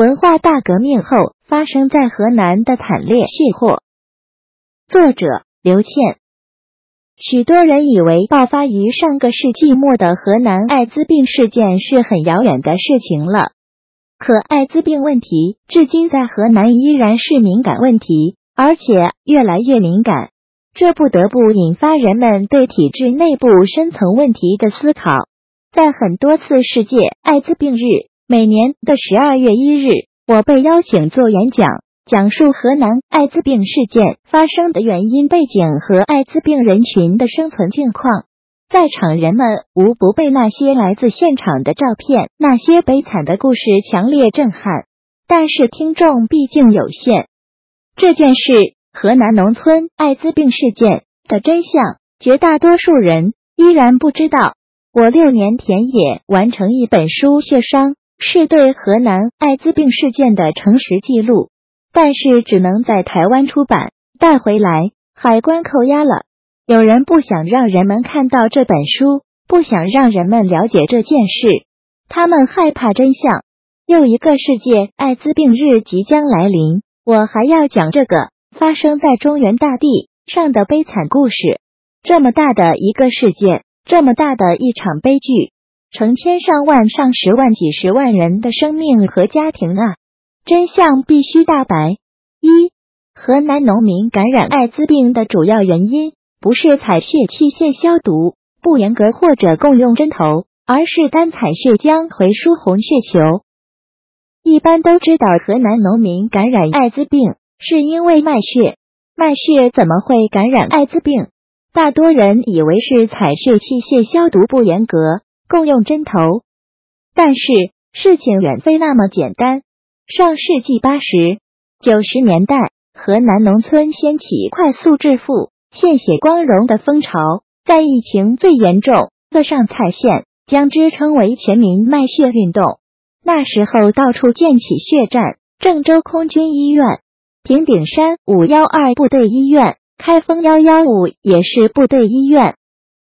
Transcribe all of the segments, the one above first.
文化大革命后发生在河南的惨烈血祸。作者刘倩。许多人以为爆发于上个世纪末的河南艾滋病事件是很遥远的事情了，可艾滋病问题至今在河南依然是敏感问题，而且越来越敏感。这不得不引发人们对体制内部深层问题的思考。在很多次世界艾滋病日，每年的十二月一日，我被邀请做演讲，讲述河南艾滋病事件发生的原因背景和艾滋病人群的生存境况。在场人们无不被那些来自现场的照片、那些悲惨的故事强烈震撼。但是听众毕竟有限，这件事。河南农村艾滋病事件的真相，绝大多数人依然不知道。我六年田野完成一本书《血伤》，是对河南艾滋病事件的诚实记录，但是只能在台湾出版，带回来海关扣押了。有人不想让人们看到这本书，不想让人们了解这件事，他们害怕真相。又一个世界艾滋病日即将来临，我还要讲这个。发生在中原大地上的悲惨故事，这么大的一个事件，这么大的一场悲剧，成千上万、上十万、几十万人的生命和家庭啊！真相必须大白。一，河南农民感染艾滋病的主要原因不是采血器械消毒不严格或者共用针头，而是单采血浆回输红血球。一般都知道，河南农民感染艾滋病。是因为卖血，卖血怎么会感染艾滋病？大多人以为是采血器械消毒不严格，共用针头。但是事情远非那么简单。上世纪八十九十年代，河南农村掀起快速致富、献血光荣的风潮，在疫情最严重的上蔡县，将之称为全民卖血运动。那时候到处建起血站，郑州空军医院。平顶山五幺二部队医院、开封幺幺五也是部队医院，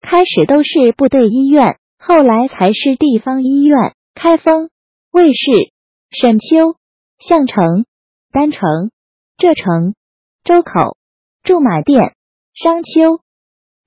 开始都是部队医院，后来才是地方医院。开封、卫士、沈丘、项城、丹城、浙城、周口、驻马店、商丘，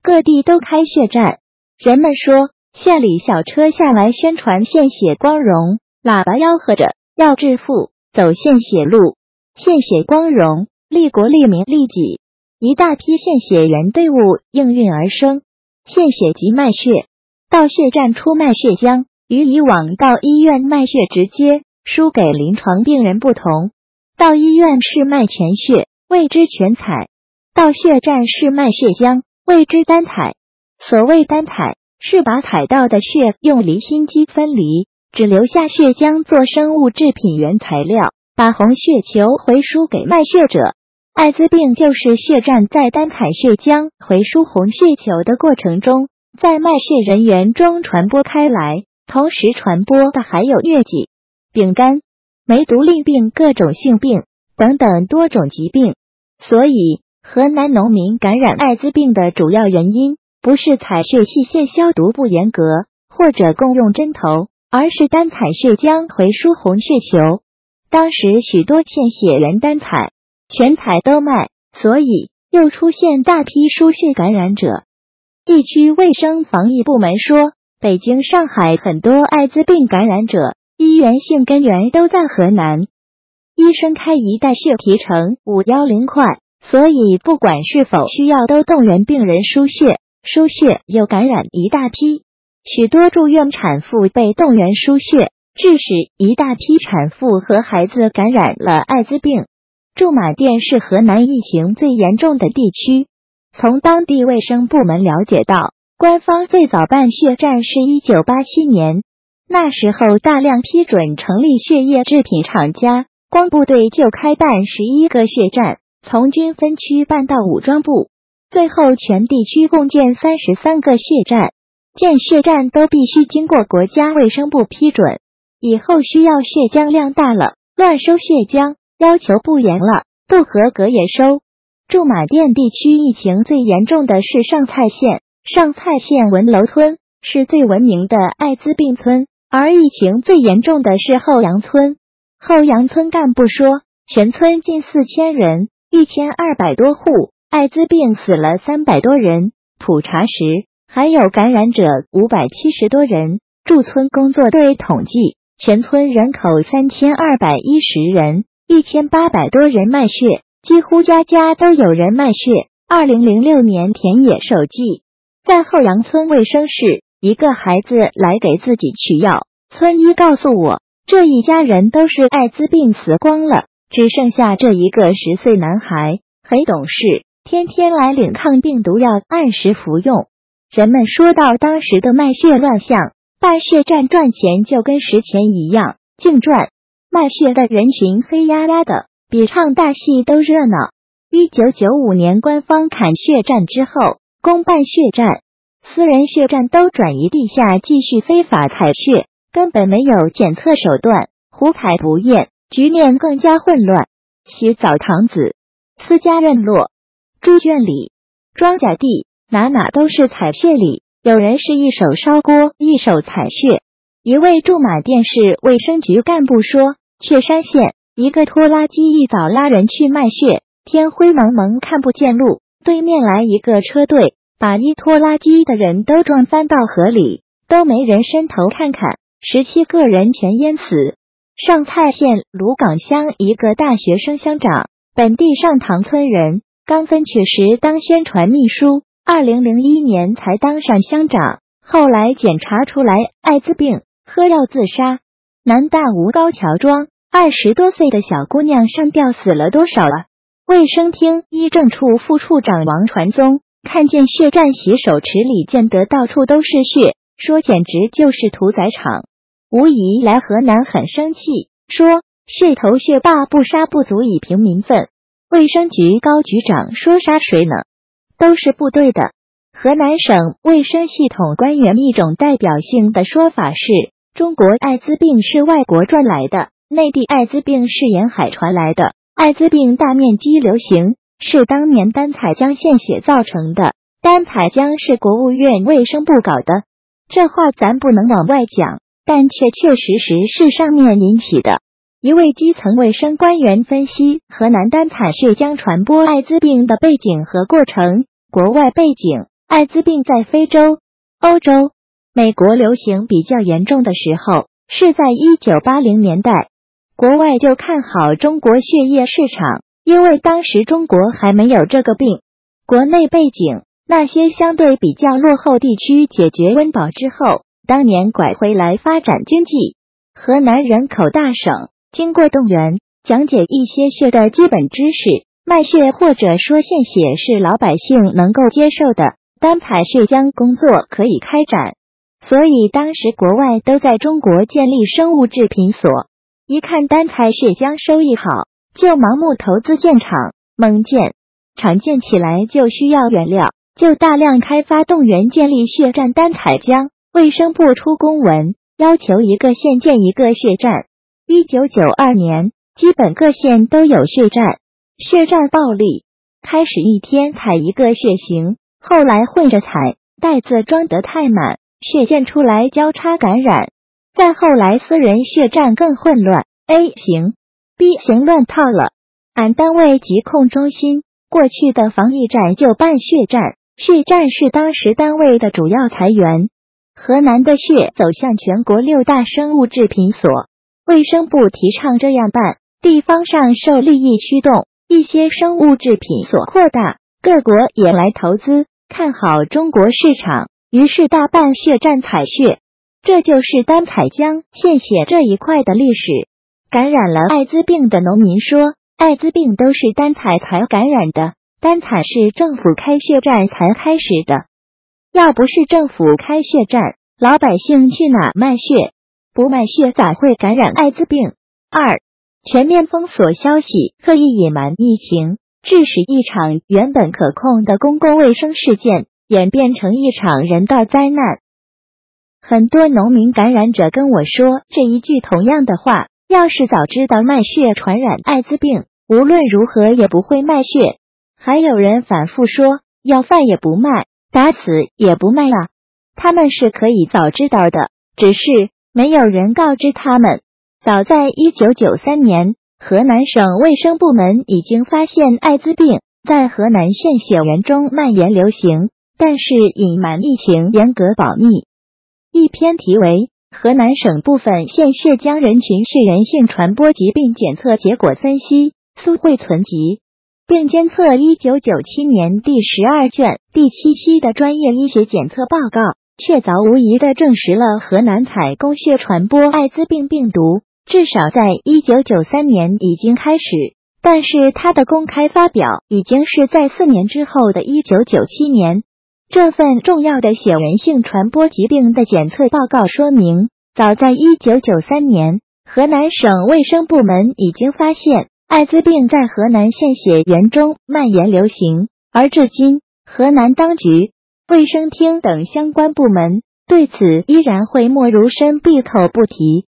各地都开血站。人们说，县里小车下来宣传献血光荣，喇叭吆喝着要致富，走献血路。献血光荣，利国利民利己，一大批献血员队伍应运而生。献血即卖血，到血站出卖血浆，与以往到医院卖血直接输给临床病人不同。到医院是卖全血，谓之全采；到血站是卖血浆，谓之单采。所谓单采，是把采到的血用离心机分离，只留下血浆做生物制品原材料。把红血球回输给卖血者，艾滋病就是血站在单采血浆回输红血球的过程中，在卖血人员中传播开来，同时传播的还有疟疾、丙肝、梅毒、淋病、各种性病等等多种疾病。所以，河南农民感染艾滋病的主要原因不是采血器械消毒不严格或者共用针头，而是单采血浆回输红血球。当时许多献血员单采、全采都卖，所以又出现大批输血感染者。地区卫生防疫部门说，北京、上海很多艾滋病感染者医源性根源都在河南。医生开一袋血提成五幺零块，所以不管是否需要，都动员病人输血。输血又感染一大批，许多住院产妇被动员输血。致使一大批产妇和孩子感染了艾滋病。驻马店是河南疫情最严重的地区。从当地卫生部门了解到，官方最早办血站是一九八七年，那时候大量批准成立血液制品厂家，光部队就开办十一个血站，从军分区办到武装部，最后全地区共建三十三个血站。建血站都必须经过国家卫生部批准。以后需要血浆量大了，乱收血浆，要求不严了，不合格也收。驻马店地区疫情最严重的是上蔡县，上蔡县文楼村是最闻名的艾滋病村，而疫情最严重的是后杨村。后杨村干部说，全村近四千人，一千二百多户，艾滋病死了三百多人。普查时还有感染者五百七十多人。驻村工作队统计，全村人口三千二百一十人，一千八百多人卖血，几乎家家都有人卖血。二零零六年田野手记，在后杨村卫生室，一个孩子来给自己取药，村医告诉我，这一家人都是艾滋病死光了，只剩下这一个十岁男孩，很懂事，天天来领抗病毒药，按时服用。人们说到当时的卖血乱象，办血站赚钱就跟拾钱一样，净赚。卖血的人群黑压压的，比唱大戏都热闹。一九九五年，官方砍血战之后，公办血站、私人血站都转移地下继续非法采血，根本没有检测手段，胡采不验，局面更加混乱。洗澡堂子、私家院落、猪圈里、庄稼地，哪哪都是采血里。有人是一手烧锅，一手采血。一位驻马店市卫生局干部说：“雀山县一个拖拉机一早拉人去卖血。”天灰蒙蒙，看不见路。对面来一个车队，把一拖拉机的人都撞翻到河里，都没人伸头看看，十七个人全淹死。上蔡县鲁岗乡一个大学生乡长，本地上塘村人，刚分取时当宣传秘书，二零零一年才当上乡长，后来检查出来艾滋病，喝药自杀。南大吴高桥庄，二十多岁的小姑娘上吊死了多少了？卫生厅医政处副处长王传宗看见血站洗手池里见得到处都是血，说简直就是屠宰场。吴仪来河南很生气，说血头血霸不杀不足以平民愤。卫生局高局长说杀谁呢？都是部队的。河南省卫生系统官员一种代表性的说法是中国艾滋病是外国赚来的，内地艾滋病是沿海传来的。艾滋病大面积流行是当年丹彩江献血造成的，丹彩江是国务院卫生部搞的，这话咱不能往外讲，但确确实实是上面引起的。一位基层卫生官员分析河南丹彩血浆传播艾滋病的背景和过程。国外背景：艾滋病在非洲、欧洲、美国流行比较严重的时候是在一九八零年代。国外就看好中国血液市场，因为当时中国还没有这个病。国内背景，那些相对比较落后地区解决温饱之后，当年拐回来发展经济。河南人口大省，经过动员，讲解一些血的基本知识，卖血或者说献血是老百姓能够接受的，单采血浆工作可以开展。所以当时国外都在中国建立生物制品所。一看单采血浆收益好，就盲目投资建厂。猛建厂建起来就需要原料，就大量开发动员建立血站单采浆。卫生部出公文要求一个县建一个血站。一九九二年，基本各县都有血站。血站暴利，开始一天采一个血型，后来混着采，袋子装得太满，血溅出来交叉感染。再后来，私人血站更混乱，A 型、B 型乱套了。俺单位疾控中心。过去的防疫站就办血站，血站是当时单位的主要财源。河南的血走向全国六大生物制品所，卫生部提倡这样办，地方上受利益驱动，一些生物制品所扩大，各国也来投资，看好中国市场，于是大办血站采血。这就是单采浆献血这一块的历史。感染了艾滋病的农民说，艾滋病都是单采才感染的，单采是政府开血站才开始的。要不是政府开血站，老百姓去哪卖血？不卖血咋会感染艾滋病？二，全面封锁消息，刻意隐瞒疫情，致使一场原本可控的公共卫生事件演变成一场人道灾难。很多农民感染者跟我说这一句同样的话：要是早知道卖血传染艾滋病，无论如何也不会卖血。还有人反复说要饭也不卖，打死也不卖啊！他们是可以早知道的，只是没有人告知他们。早在一九九三年，河南省卫生部门已经发现艾滋病在河南献血员中蔓延流行，但是隐瞒疫情，严格保密。一篇题为《河南省部分献血浆人群血源性传播疾病检测结果分析》苏慧存集，并监测一九九七年第十二卷第七期的专业医学检测报告，确凿无疑的证实了河南采供血传播艾滋病病毒，至少在一九九三年已经开始。但是它的公开发表已经是在四年之后的一九九七年。这份重要的血源性传播疾病的检测报告说明，早在一九九三年，河南省卫生部门已经发现艾滋病在河南献血员中蔓延流行，而至今，河南当局、卫生厅等相关部门对此依然讳莫如深，闭口不提。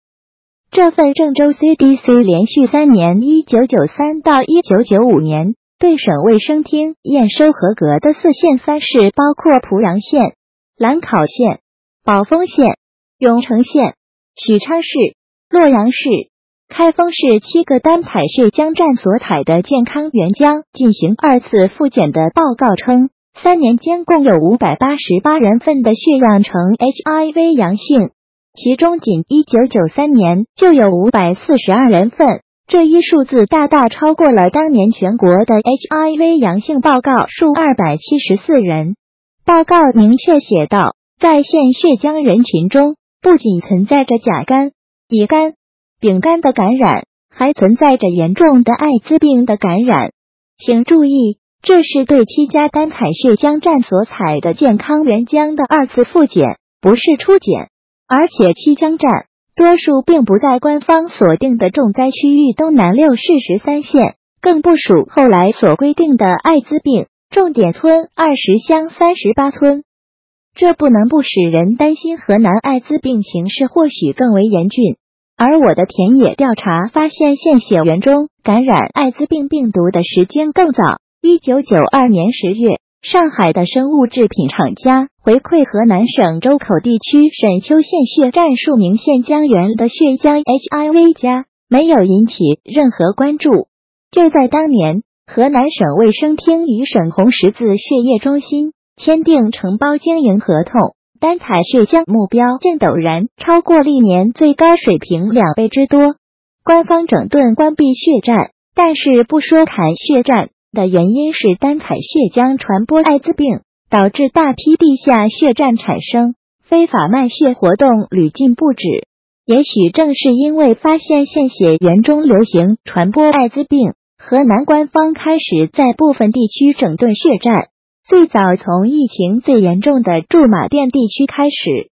这份郑州 CDC 连续三年（一九九三到一九九五年）。对省卫生厅验收合格的四县三市包括濮阳县、兰考县、宝丰县、永城县、许昌市、洛阳市、开封市七个单采血浆站所采的健康原浆进行二次复检的报告称，三年间共有五百八十八人份的血样呈 HIV 阳性，其中仅一九九三年就有五百四十二人份。这一数字大大超过了当年全国的 HIV 阳性报告数二百七十四人。报告明确写道，在献血浆人群中，不仅存在着甲肝、乙肝、丙肝的感染，还存在着严重的艾滋病的感染。请注意，这是对七家单采血浆站所采的健康原浆的二次复检，不是初检，而且七浆站。多数并不在官方锁定的重灾区域东南六市十三县，更不属后来所规定的艾滋病重点村二十乡三十八村。这不能不使人担心，河南艾滋病形势或许更为严峻。而我的田野调查发现，献血员中感染艾滋病病毒的时间更早，一九九二年十月。上海的生物制品厂家回馈河南省周口地区沈丘县血站数名县江源的血浆 HIV 加，没有引起任何关注。就在当年，河南省卫生厅与省红十字血液中心签订承包经营合同，单采血浆目标竟陡然超过历年最高水平两倍之多。官方整顿关闭血站，但是不说砍血站。的原因是单采血浆传播艾滋病，导致大批地下血站产生，非法卖血活动屡禁不止。也许正是因为发现献血员中流行传播艾滋病，河南官方开始在部分地区整顿血站。最早从疫情最严重的驻马店地区开始，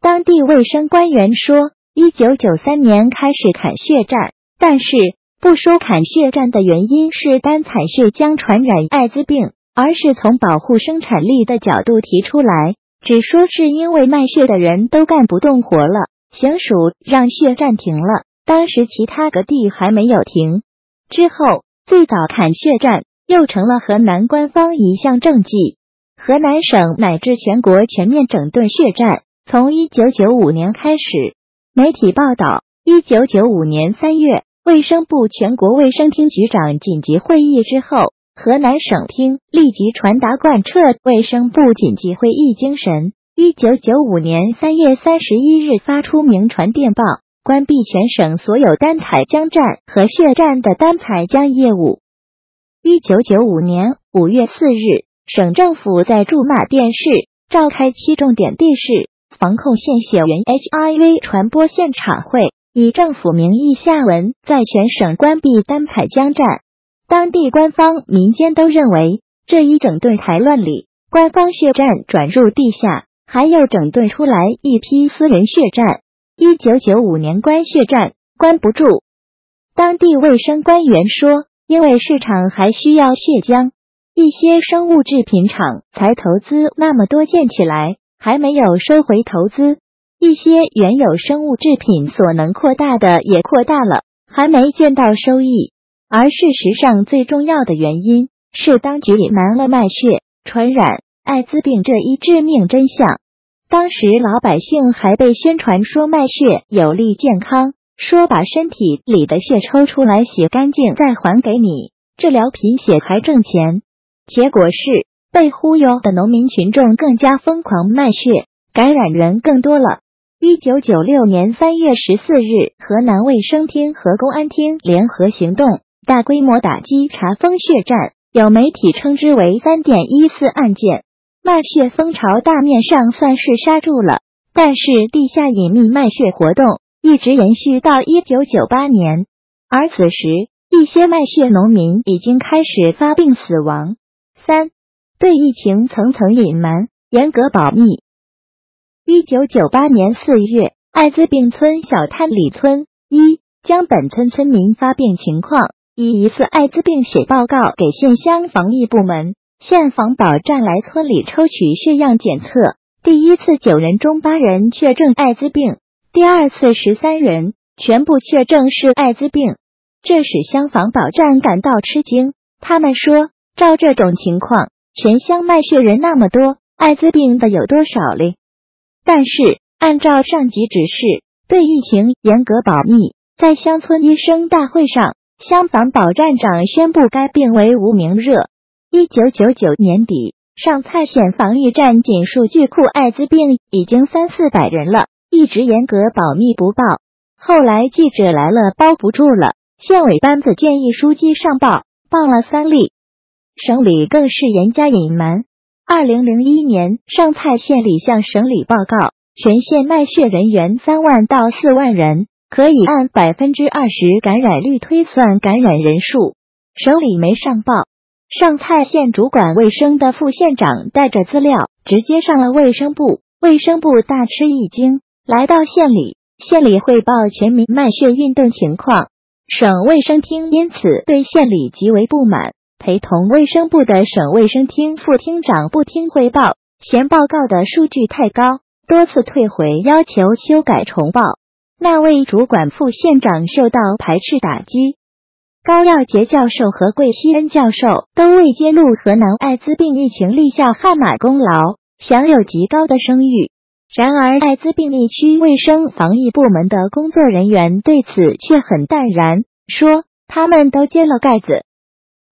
当地卫生官员说，一九九三年开始砍血站，但是。不说砍血站的原因是单采血浆传染艾滋病，而是从保护生产力的角度提出来，只说是因为卖血的人都干不动活了，行署让血站停了。当时其他各地还没有停。之后最早砍血站又成了河南官方一项政绩。河南省乃至全国全面整顿血站，从一九九五年开始。媒体报道，一九九五年三月。卫生部全国卫生厅局长紧急会议之后，河南省厅立即传达贯彻卫生部紧急会议精神。一九九五年三月三十一日发出明传电报，关闭全省所有单采浆站和血站的单采浆业务。一九九五年五月四日，省政府在驻马店市召开七重点地市防控献血员 HIV 传播现场会。以政府名义下文，在全省关闭单采浆站。当地官方、民间都认为，这一整顿台乱里，官方血站转入地下，还有整顿出来一批私人血站。一九九五年关血站，关不住。当地卫生官员说，因为市场还需要血浆，一些生物制品厂才投资那么多建起来，还没有收回投资。一些原有生物制品所能扩大的也扩大了，还没见到收益。而事实上，最重要的原因是当局隐瞒了卖血传染艾滋病这一致命真相。当时老百姓还被宣传说卖血有利健康，说把身体里的血抽出来洗干净再还给你，治疗贫血还挣钱。结果是被忽悠的农民群众更加疯狂卖血，感染人更多了。一九九六年三月十四日，河南卫生厅和公安厅联合行动，大规模打击查封血站，有媒体称之为“三点一四案件”。卖血风潮大面上算是刹住了，但是地下隐秘卖血活动一直延续到一九九八年，而此时一些卖血农民已经开始发病死亡。三对疫情层层隐瞒，严格保密。一九九八年四月，艾滋病村小滩里村一将本村村民发病情况以疑似艾滋病写报告给县乡防疫部门，县防保站来村里抽取血样检测，第一次九人中八人确诊艾滋病，第二次十三人全部确诊是艾滋病，这使乡防保站感到吃惊。他们说，照这种情况，全乡卖血人那么多，艾滋病的有多少嘞？但是，按照上级指示，对疫情严格保密。在乡村医生大会上，乡防保站长宣布该病为无名热。一九九九年底，上蔡县防疫站仅数据库艾滋病已经三四百人了，一直严格保密不报。后来记者来了，包不住了，县委班子建议书记上报，报了三例，省里更是严加隐瞒。二零零一年，上蔡县里向省里报告，全县卖血人员三万到四万人，可以按百分之二十感染率推算感染人数。省里没上报，上蔡县主管卫生的副县长带着资料直接上了卫生部，卫生部大吃一惊，来到县里，县里汇报全民卖血运动情况，省卫生厅因此对县里极为不满。陪同卫生部的省卫生厅副厅长不听汇报，嫌报告的数据太高，多次退回，要求修改重报。那位主管副县长受到排斥打击。高耀杰教授和桂希恩教授都为揭露河南艾滋病疫情立下汗马功劳，享有极高的声誉。然而，艾滋病疫区卫生防疫部门的工作人员对此却很淡然，说他们都揭了盖子。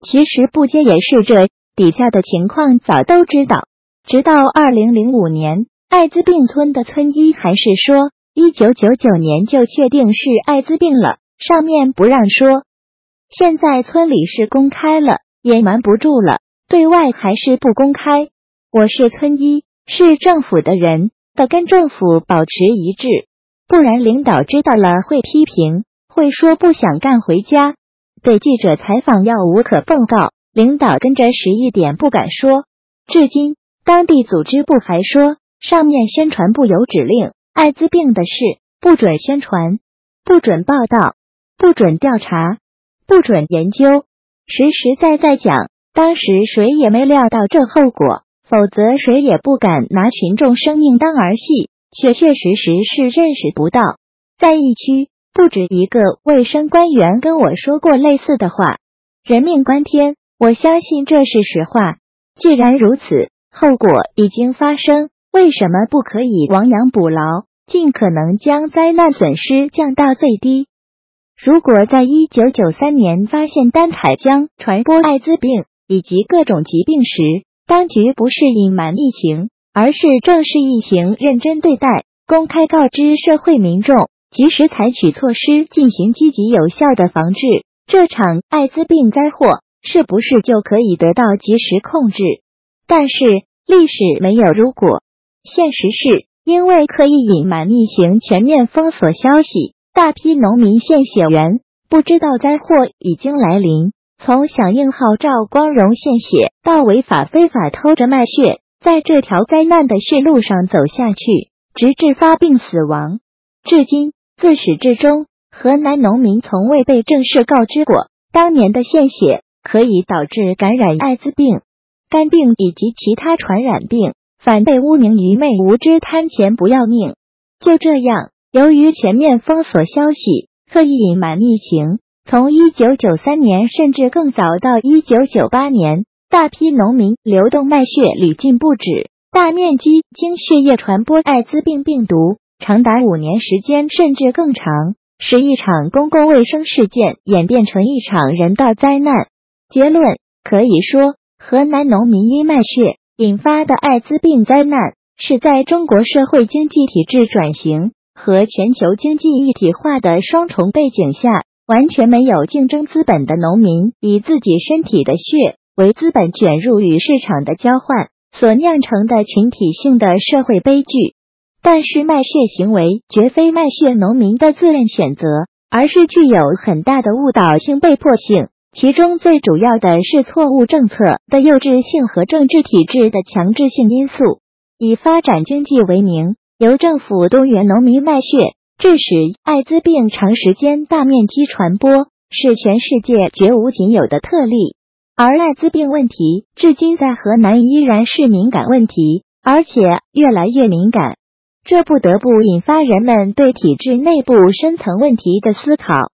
其实不接也是这底下的情况早都知道，直到二零零五年，艾滋病村的村医还是说一九九九年就确定是艾滋病了，上面不让说。现在村里是公开了，也瞒不住了，对外还是不公开。我是村医，是政府的人，得跟政府保持一致，不然领导知道了会批评，会说不想干回家。对记者采访要无可奉告，领导跟着实一点不敢说。至今，当地组织部还说，上面宣传部有指令，艾滋病的事不准宣传，不准报道，不准调查，不准研究。实实在在讲，当时谁也没料到这后果，否则谁也不敢拿群众生命当儿戏。确确实实是认识不到，在疫区。不止一个卫生官员跟我说过类似的话，人命关天，我相信这是实话。既然如此，后果已经发生，为什么不可以亡羊补牢，尽可能将灾难损失降到最低？如果在一九九三年发现丹彩江传播艾滋病以及各种疾病时，当局不是隐瞒疫情，而是正视疫情，认真对待，公开告知社会民众。及时采取措施进行积极有效的防治，这场艾滋病灾祸是不是就可以得到及时控制？但是历史没有如果，现实是因为刻意隐瞒疫情、全面封锁消息，大批农民献血员不知道灾祸已经来临。从响应号召光荣献血到违法非法偷着卖血，在这条灾难的血路上走下去，直至发病死亡，至今。自始至终，河南农民从未被正式告知过，当年的献血可以导致感染艾滋病、肝病以及其他传染病，反被污名愚昧无知贪钱不要命。就这样，由于全面封锁消息，刻意隐瞒疫情，从一九九三年甚至更早到一九九八年，大批农民流动卖血屡禁不止，大面积经血液传播艾滋病病毒。长达五年时间，甚至更长。使一场公共卫生事件演变成一场人道灾难。结论可以说，河南农民因卖血引发的艾滋病灾难，是在中国社会经济体制转型和全球经济一体化的双重背景下，完全没有竞争资本的农民，以自己身体的血为资本卷入与市场的交换，所酿成的群体性的社会悲剧。但是卖血行为绝非卖血农民的自愿选择，而是具有很大的误导性、被迫性。其中最主要的是错误政策的幼稚性和政治体制的强制性因素。以发展经济为名，由政府动员农民卖血，致使艾滋病长时间大面积传播，是全世界绝无仅有的特例。而艾滋病问题至今在河南依然是敏感问题，而且越来越敏感。这不得不引发人们对体制内部深层问题的思考。